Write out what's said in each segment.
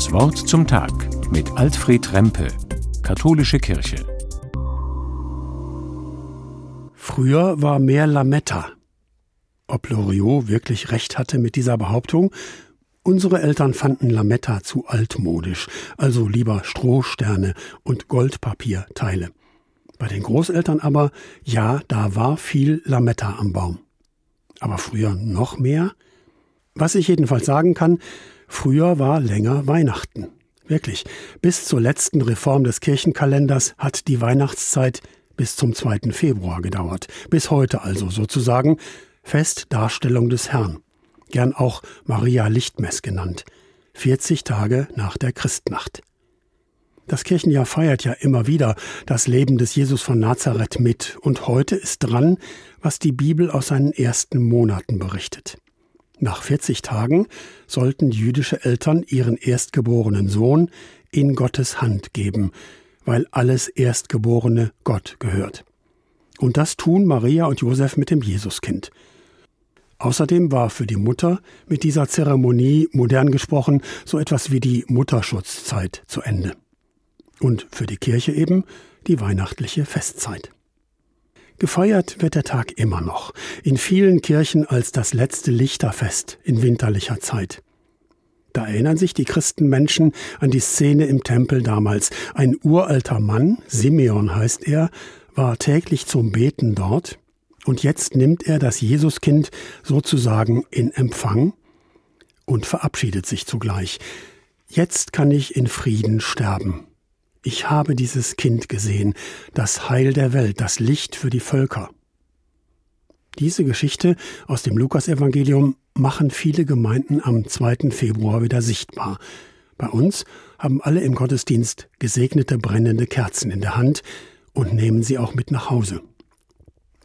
Das Wort zum Tag mit Alfred Rempe, Katholische Kirche. Früher war mehr Lametta. Ob Loriot wirklich recht hatte mit dieser Behauptung? Unsere Eltern fanden Lametta zu altmodisch, also lieber Strohsterne und Goldpapierteile. Bei den Großeltern aber, ja, da war viel Lametta am Baum. Aber früher noch mehr? Was ich jedenfalls sagen kann, früher war länger Weihnachten. Wirklich. Bis zur letzten Reform des Kirchenkalenders hat die Weihnachtszeit bis zum 2. Februar gedauert. Bis heute also sozusagen Festdarstellung des Herrn. Gern auch Maria Lichtmess genannt. 40 Tage nach der Christnacht. Das Kirchenjahr feiert ja immer wieder das Leben des Jesus von Nazareth mit und heute ist dran, was die Bibel aus seinen ersten Monaten berichtet. Nach 40 Tagen sollten jüdische Eltern ihren erstgeborenen Sohn in Gottes Hand geben, weil alles Erstgeborene Gott gehört. Und das tun Maria und Josef mit dem Jesuskind. Außerdem war für die Mutter mit dieser Zeremonie modern gesprochen so etwas wie die Mutterschutzzeit zu Ende und für die Kirche eben die weihnachtliche Festzeit. Gefeiert wird der Tag immer noch, in vielen Kirchen als das letzte Lichterfest in winterlicher Zeit. Da erinnern sich die Christenmenschen an die Szene im Tempel damals. Ein uralter Mann, Simeon heißt er, war täglich zum Beten dort, und jetzt nimmt er das Jesuskind sozusagen in Empfang und verabschiedet sich zugleich. Jetzt kann ich in Frieden sterben, ich habe dieses Kind gesehen, das Heil der Welt, das Licht für die Völker. Diese Geschichte aus dem Lukasevangelium machen viele Gemeinden am 2. Februar wieder sichtbar. Bei uns haben alle im Gottesdienst gesegnete brennende Kerzen in der Hand und nehmen sie auch mit nach Hause.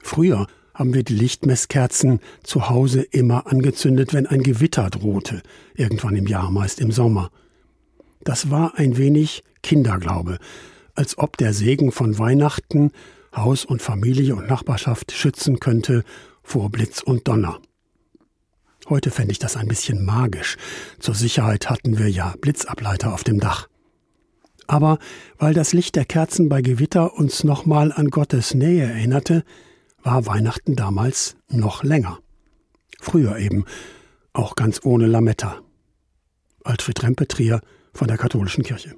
Früher haben wir die Lichtmesskerzen zu Hause immer angezündet, wenn ein Gewitter drohte, irgendwann im Jahr, meist im Sommer. Das war ein wenig Kinderglaube, als ob der Segen von Weihnachten Haus und Familie und Nachbarschaft schützen könnte vor Blitz und Donner. Heute fände ich das ein bisschen magisch. Zur Sicherheit hatten wir ja Blitzableiter auf dem Dach. Aber weil das Licht der Kerzen bei Gewitter uns nochmal an Gottes Nähe erinnerte, war Weihnachten damals noch länger. Früher eben, auch ganz ohne Lametta. Alfred Rempe Trier von der Katholischen Kirche.